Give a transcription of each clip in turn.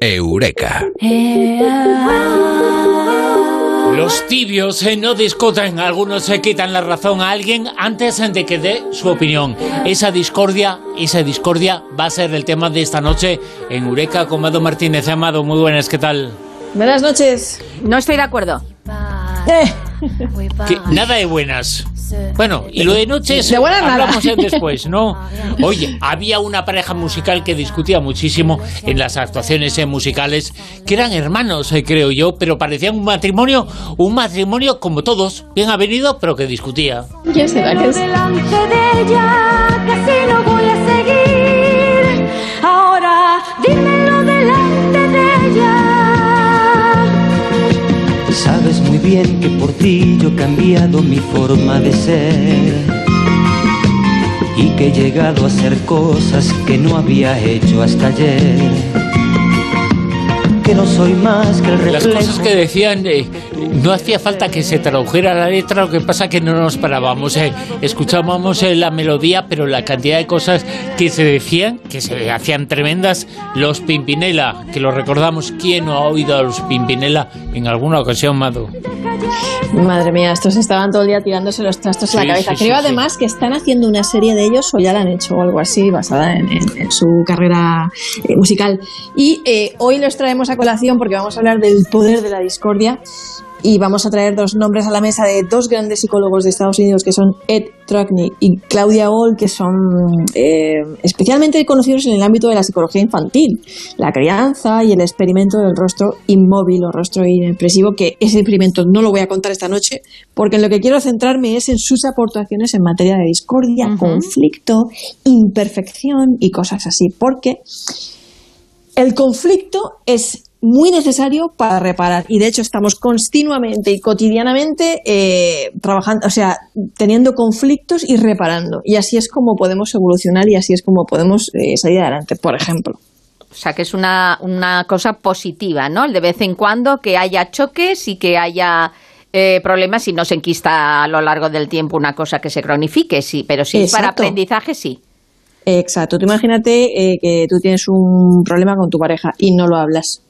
Eureka. Los tibios eh, no discuten, algunos se quitan la razón a alguien antes de que dé su opinión. Esa discordia, esa discordia va a ser el tema de esta noche en Eureka con Amado Martínez. Amado, muy buenas, ¿qué tal? Buenas noches. No estoy de acuerdo. Eh, Que nada de buenas. Bueno, y lo de noches De buenas nada. hablamos después, ¿no? Oye, había una pareja musical que discutía muchísimo en las actuaciones eh, musicales, que eran hermanos, eh, creo yo, pero parecían un matrimonio, un matrimonio como todos, bien avenido, pero que discutía. ¿Quién será? ¿Quién será? Cambiado mi forma de ser y que he llegado a hacer cosas que no había hecho hasta ayer. Que no soy más que el Las reflejo. cosas que decían, eh, no hacía falta que se tradujera la letra, lo que pasa que no nos parábamos. eh. Escuchábamos eh, la melodía, pero la cantidad de cosas que se decían, que se hacían tremendas. Los Pimpinela, que lo recordamos, ¿quién no ha oído a los Pimpinela en alguna ocasión, Mado? Madre mía, estos estaban todo el día tirándose los trastos en Sí, la cabeza. sí, Creo sí, además que están haciendo una serie de ellos o ya la han hecho o algo así basada en, en- en su carrera eh, musical. Y eh, hoy los traemos a colación porque vamos a hablar del poder de la discordia y vamos a traer dos nombres a la mesa de dos grandes psicólogos de Estados Unidos que son Ed Truckney y Claudia Hall, que son eh, especialmente conocidos en el ámbito de la psicología infantil, la crianza y el experimento del rostro inmóvil o rostro inexpresivo, que ese experimento no lo voy a contar esta noche, porque en lo que quiero centrarme es en sus aportaciones en materia de discordia, conflicto, imperfección y cosas así, porque el conflicto es muy necesario para reparar y de hecho estamos continuamente y cotidianamente eh, trabajando, o sea, teniendo conflictos y reparando y así es como podemos evolucionar y así es como podemos eh, salir adelante, por ejemplo. O sea, que es una, una cosa positiva, ¿no? El De vez en cuando que haya choques y que haya eh, problemas y no se enquista a lo largo del tiempo una cosa que se cronifique, sí. Pero si es para Exacto. aprendizaje, sí. Exacto, tú imagínate eh, que tú tienes un problema con tu pareja y no lo hablas.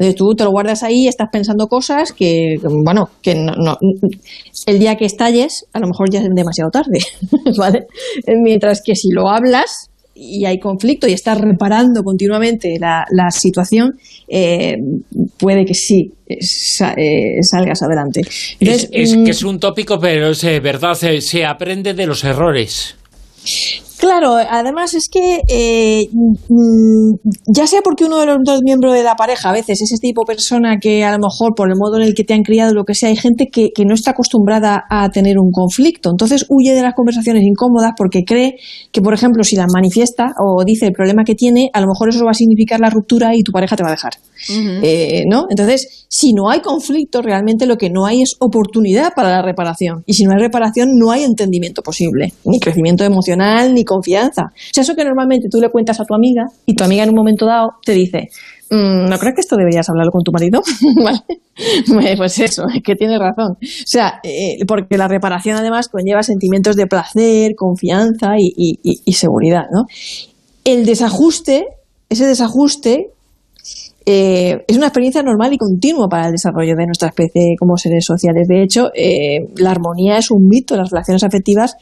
Entonces tú te lo guardas ahí, estás pensando cosas que, bueno, que no, no- el día que estalles, a lo mejor ya es demasiado tarde, ¿vale? Mientras que si lo hablas y hay conflicto y estás reparando continuamente la, la situación, eh, puede que sí eh, sa- eh, salgas adelante. Es, Entonces, es mm, que es un tópico, pero es verdad, se, se aprende de los errores. Claro, además es que eh, mm, ya sea porque uno de los dos miembros de la pareja a veces es ese tipo de persona que a lo mejor por el modo en el que te han criado, lo que sea, hay gente que, que no está acostumbrada a tener un conflicto. Entonces huye de las conversaciones incómodas porque cree que, por ejemplo, si las manifiesta o dice el problema que tiene, a lo mejor eso va a significar la ruptura y tu pareja te va a dejar. Eh, ¿no? Entonces, si no hay conflicto, realmente lo que no hay es oportunidad para la reparación. Y si no hay reparación, no hay entendimiento posible, ni crecimiento emocional, ni confianza. O sea, eso que normalmente tú le cuentas a tu amiga y tu amiga en un momento dado te dice, "Mm, ¿no crees que esto deberías hablarlo con tu marido? ¿Vale? Pues eso, es que tiene razón. O sea, eh, porque la reparación además conlleva sentimientos de placer, confianza y, seguridad, ¿no? El desajuste, ese desajuste eh, es una experiencia normal y continua para el desarrollo de nuestra especie como seres sociales. De hecho, eh, la armonía es un mito, las relaciones afectivas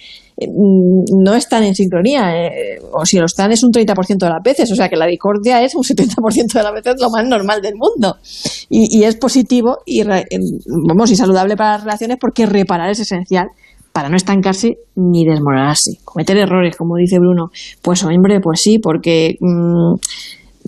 no están en sincronía, eh, o si lo están es un 30% de las veces, o sea que la discordia es un 70% de las veces lo más normal del mundo. Y, es positivo y, eh, vamos, y saludable para las relaciones porque reparar es esencial para no estancarse ni desmoronarse. Cometer errores, como dice Bruno, pues hombre, pues sí, porque mm,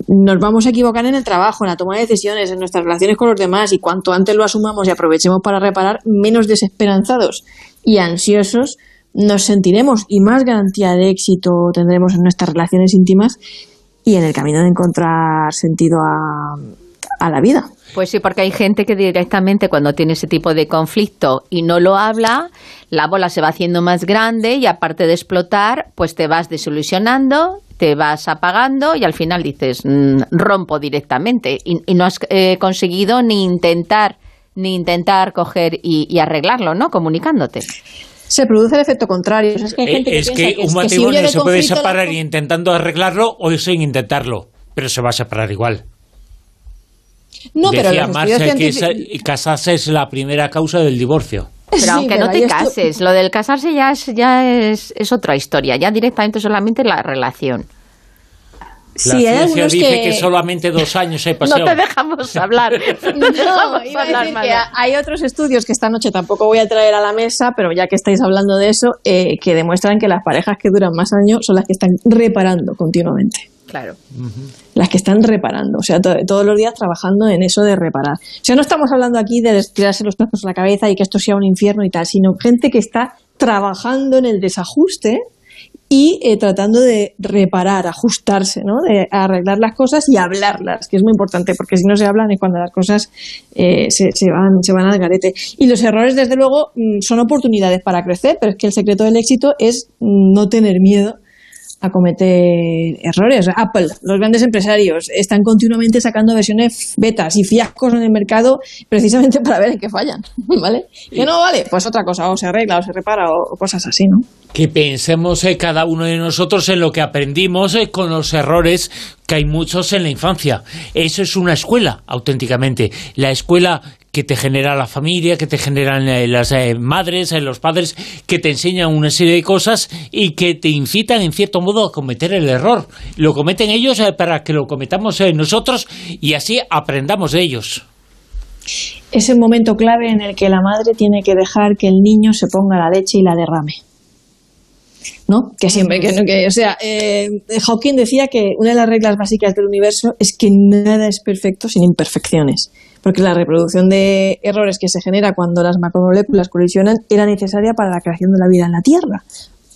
nos vamos a equivocar en el trabajo, en la toma de decisiones, en nuestras relaciones con los demás y cuanto antes lo asumamos y aprovechemos para reparar, menos desesperanzados y ansiosos nos sentiremos y más garantía de éxito tendremos en nuestras relaciones íntimas y en el camino de encontrar sentido a, a la vida. Pues sí, porque hay gente que directamente cuando tiene ese tipo de conflicto y no lo habla, la bola se va haciendo más grande y aparte de explotar, pues te vas desilusionando, te vas apagando y al final dices, "Mm, rompo directamente y, y no has eh, conseguido ni intentar ni intentar coger y, y arreglarlo, ¿no? Comunicándote. Se produce el efecto contrario. Es que, hay Eh, gente es piensa que un matrimonio se puede separar la- intentando arreglarlo o sin intentarlo, pero se va a separar igual. No, pero Decía estudios que casarse es la primera causa del divorcio. Pero Sí, aunque pero no te cases, lo del casarse ya es, ya es, es otra historia, ya directamente solamente la relación. La Sí, ciencia dice que... que... solamente dos años hay No pasión. te dejamos hablar. No te No, dejamos iba a hablar, decir Manu. que hay otros estudios que esta noche tampoco voy a traer a la mesa, pero ya que estáis hablando de eso, eh, que demuestran que las parejas que duran más años son las que están reparando continuamente. Claro. Las que están reparando, o sea, to- todos los días trabajando en eso de reparar. O sea, no estamos hablando aquí de tirarse los trapos a la cabeza y que esto sea un infierno y tal, sino gente que está trabajando en el desajuste y eh, tratando de reparar, ajustarse, ¿no? de arreglar las cosas y hablarlas, que es muy importante, porque si no se hablan es cuando las cosas eh, se, se van, se van al garete. Y los errores, desde luego, mm, son oportunidades para crecer, pero es que el secreto del éxito es mm, no tener miedo a cometer errores. Apple, los grandes empresarios, están continuamente sacando versiones betas y fiascos en el mercado precisamente para ver en qué fallan, ¿vale? Que no vale, pues otra cosa, o se arregla, o se repara, o, o cosas así, ¿no? Que pensemos eh, cada uno de nosotros en lo que aprendimos eh, con los errores que hay muchos en la infancia. Eso es una escuela, auténticamente. La escuela que te genera la familia, que te generan eh, las eh, madres, los padres, que te enseñan una serie de cosas y que te incitan, en cierto modo, a cometer el error. Lo cometen ellos para que lo cometamos nosotros y así aprendamos de ellos. Es el momento clave en el que la madre tiene que dejar que el niño se ponga la leche y la derrame. ¿No? Que siempre, que, que o sea, eh, Hawking decía que una de las reglas básicas del universo es que nada es perfecto sin imperfecciones, porque la reproducción de errores que se genera cuando las macromoléculas colisionan era necesaria para la creación de la vida en la Tierra,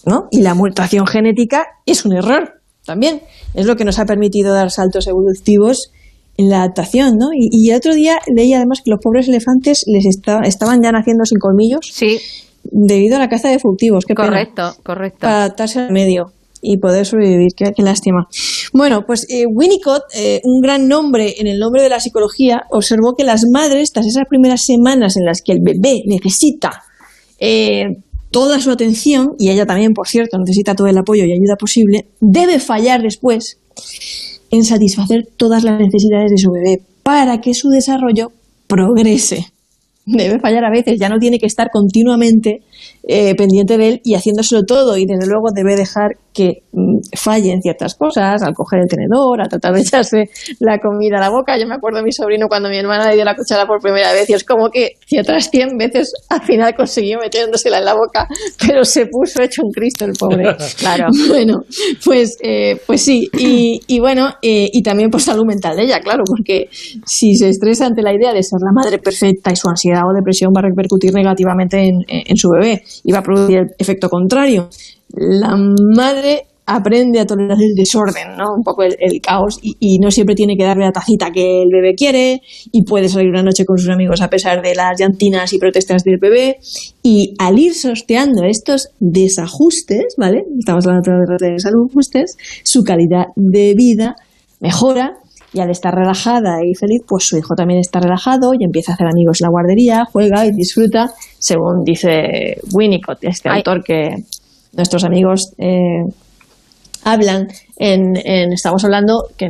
¿no? Y la mutación genética es un error también, es lo que nos ha permitido dar saltos evolutivos en la adaptación, ¿no? Y, y el otro día leí además que los pobres elefantes les esta- estaban ya naciendo sin colmillos Sí, debido a la caza de furtivos. Qué pena. correcto, correcto. Para adaptarse al medio y poder sobrevivir. Qué, qué lástima. Bueno, pues eh, Winnicott, eh, un gran nombre en el nombre de la psicología, observó que las madres, tras esas primeras semanas en las que el bebé necesita eh, toda su atención, y ella también, por cierto, necesita todo el apoyo y ayuda posible, debe fallar después en satisfacer todas las necesidades de su bebé para que su desarrollo progrese. Debe fallar a veces, ya no tiene que estar continuamente eh, pendiente de él y haciéndoselo todo y desde luego debe dejar que mm, fallen ciertas cosas, al coger el tenedor, a tratar de echarse la comida a la boca. Yo me acuerdo de mi sobrino cuando mi hermana le dio la cuchara por primera vez y es como que otras 100 veces al final consiguió metiéndosela en la boca, pero se puso hecho un Cristo el pobre. Claro. Bueno, pues, eh, pues sí, y, y bueno, eh, y también por salud mental de ella, claro, porque si se estresa ante la idea de ser la madre perfecta y su ansiedad o depresión va a repercutir negativamente en, en su bebé y va a producir el efecto contrario. La madre aprende a tolerar el desorden, ¿no? Un poco el, el caos y, y no siempre tiene que darle la tacita que el bebé quiere y puede salir una noche con sus amigos a pesar de las llantinas y protestas del bebé y al ir sorteando estos desajustes, ¿vale? Estamos hablando de desajustes, su calidad de vida mejora y al estar relajada y feliz, pues su hijo también está relajado y empieza a hacer amigos en la guardería, juega y disfruta, según dice Winnicott, este Ay. autor que nuestros amigos eh, hablan. En, en- estamos hablando que,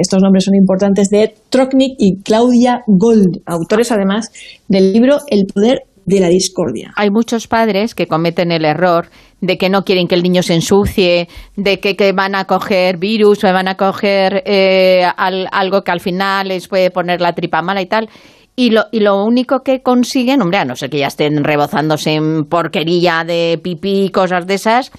estos nombres son importantes de Trocknick y Claudia Gold, autores además del libro El poder de la discordia. Hay muchos padres que cometen el error de que no quieren que el niño se ensucie, de que, que van a coger virus o van a coger eh, al- algo que al final les puede poner la tripa mala y tal. Y lo, y lo único que consiguen, hombre, a no ser que ya estén rebozándose en porquería de pipí y cosas de esas,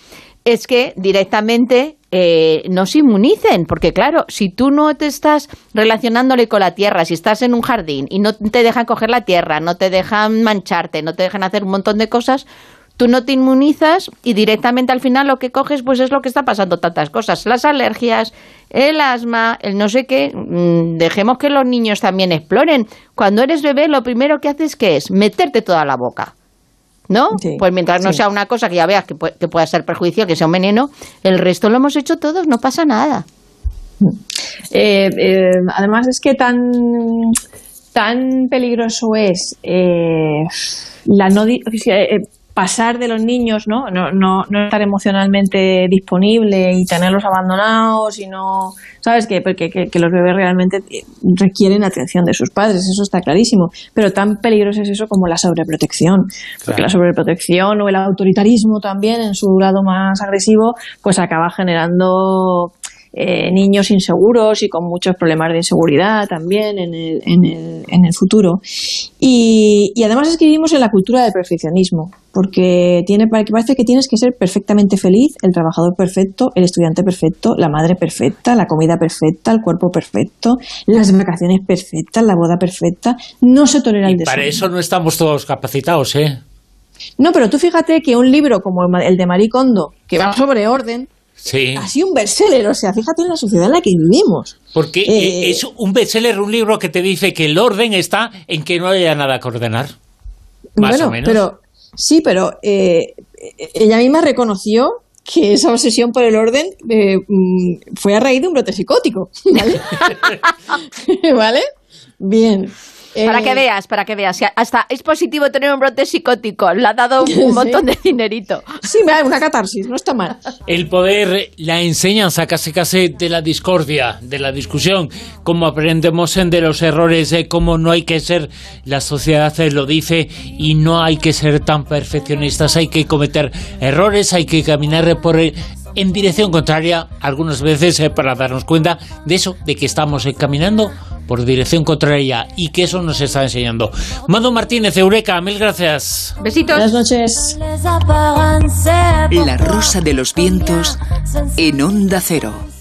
es que directamente eh, no se inmunicen, porque claro, si tú no te estás relacionándole con la tierra, si estás en un jardín y no te dejan coger la tierra, no te dejan mancharte, no te dejan hacer un montón de cosas, tú no te inmunizas y directamente al final lo que coges pues es lo que está pasando tantas cosas, las alergias, el asma, el no sé qué, mm, dejemos que los niños también exploren. Cuando eres bebé lo primero que haces que es meterte toda la boca. ¿No? Sí, pues mientras no sí. sea una cosa que ya veas que, puede- que pueda ser perjudicial, que sea un veneno, el resto lo hemos hecho todos, no pasa nada. Eh, eh, además es que tan, tan peligroso es eh, la no eh, pasar de los niños, ¿no? No, no, no estar emocionalmente disponible y tenerlos abandonados y no, ¿sabes? Que, porque, que, que los bebés realmente requieren atención de sus padres, eso está clarísimo. Pero tan peligroso es eso como la sobreprotección. Porque Claro. la sobreprotección o el autoritarismo también en su lado más agresivo, pues acaba generando eh, niños inseguros y con muchos problemas de inseguridad también en el, en el, en el futuro. Y, y además es que vivimos en la cultura del perfeccionismo, porque tiene, parece que tienes que ser perfectamente feliz, el trabajador perfecto, el estudiante perfecto, la madre perfecta, la comida perfecta, el cuerpo perfecto, las vacaciones perfectas, la boda perfecta. No se tolera el Y para eso no estamos todos capacitados, ¿eh? No, pero tú fíjate que un libro como el de Marie Kondo, que va sobre orden, Sí. ha sido un bestseller. O sea, fíjate en la sociedad en la que vivimos. Porque Eh, eh, es un bestseller, un libro que te dice que el orden está en que no haya nada que ordenar. Más bueno, o menos. pero sí, pero eh, ella misma reconoció que esa obsesión por el orden eh, mm, fue a raíz de un brote psicótico. ¿Vale? ¿Vale? Bien. Para Eh, que veas, para que veas. Hasta es positivo tener un brote psicótico. Le ha dado un, Sí. montón de dinerito. Sí, vale, una catarsis, no está mal. El poder, la enseñanza casi casi de la discordia, de la discusión, cómo aprendemos de los errores, de cómo no hay que ser, la sociedad lo dice, y no hay que ser tan perfeccionistas, hay que cometer errores, hay que caminar por el- en dirección contraria, algunas veces eh, para darnos cuenta de eso, de que estamos eh, caminando por dirección contraria y que eso nos está enseñando. Mando Martínez, Eureka, mil gracias. Besitos. Buenas noches. La rosa de los vientos en onda cero.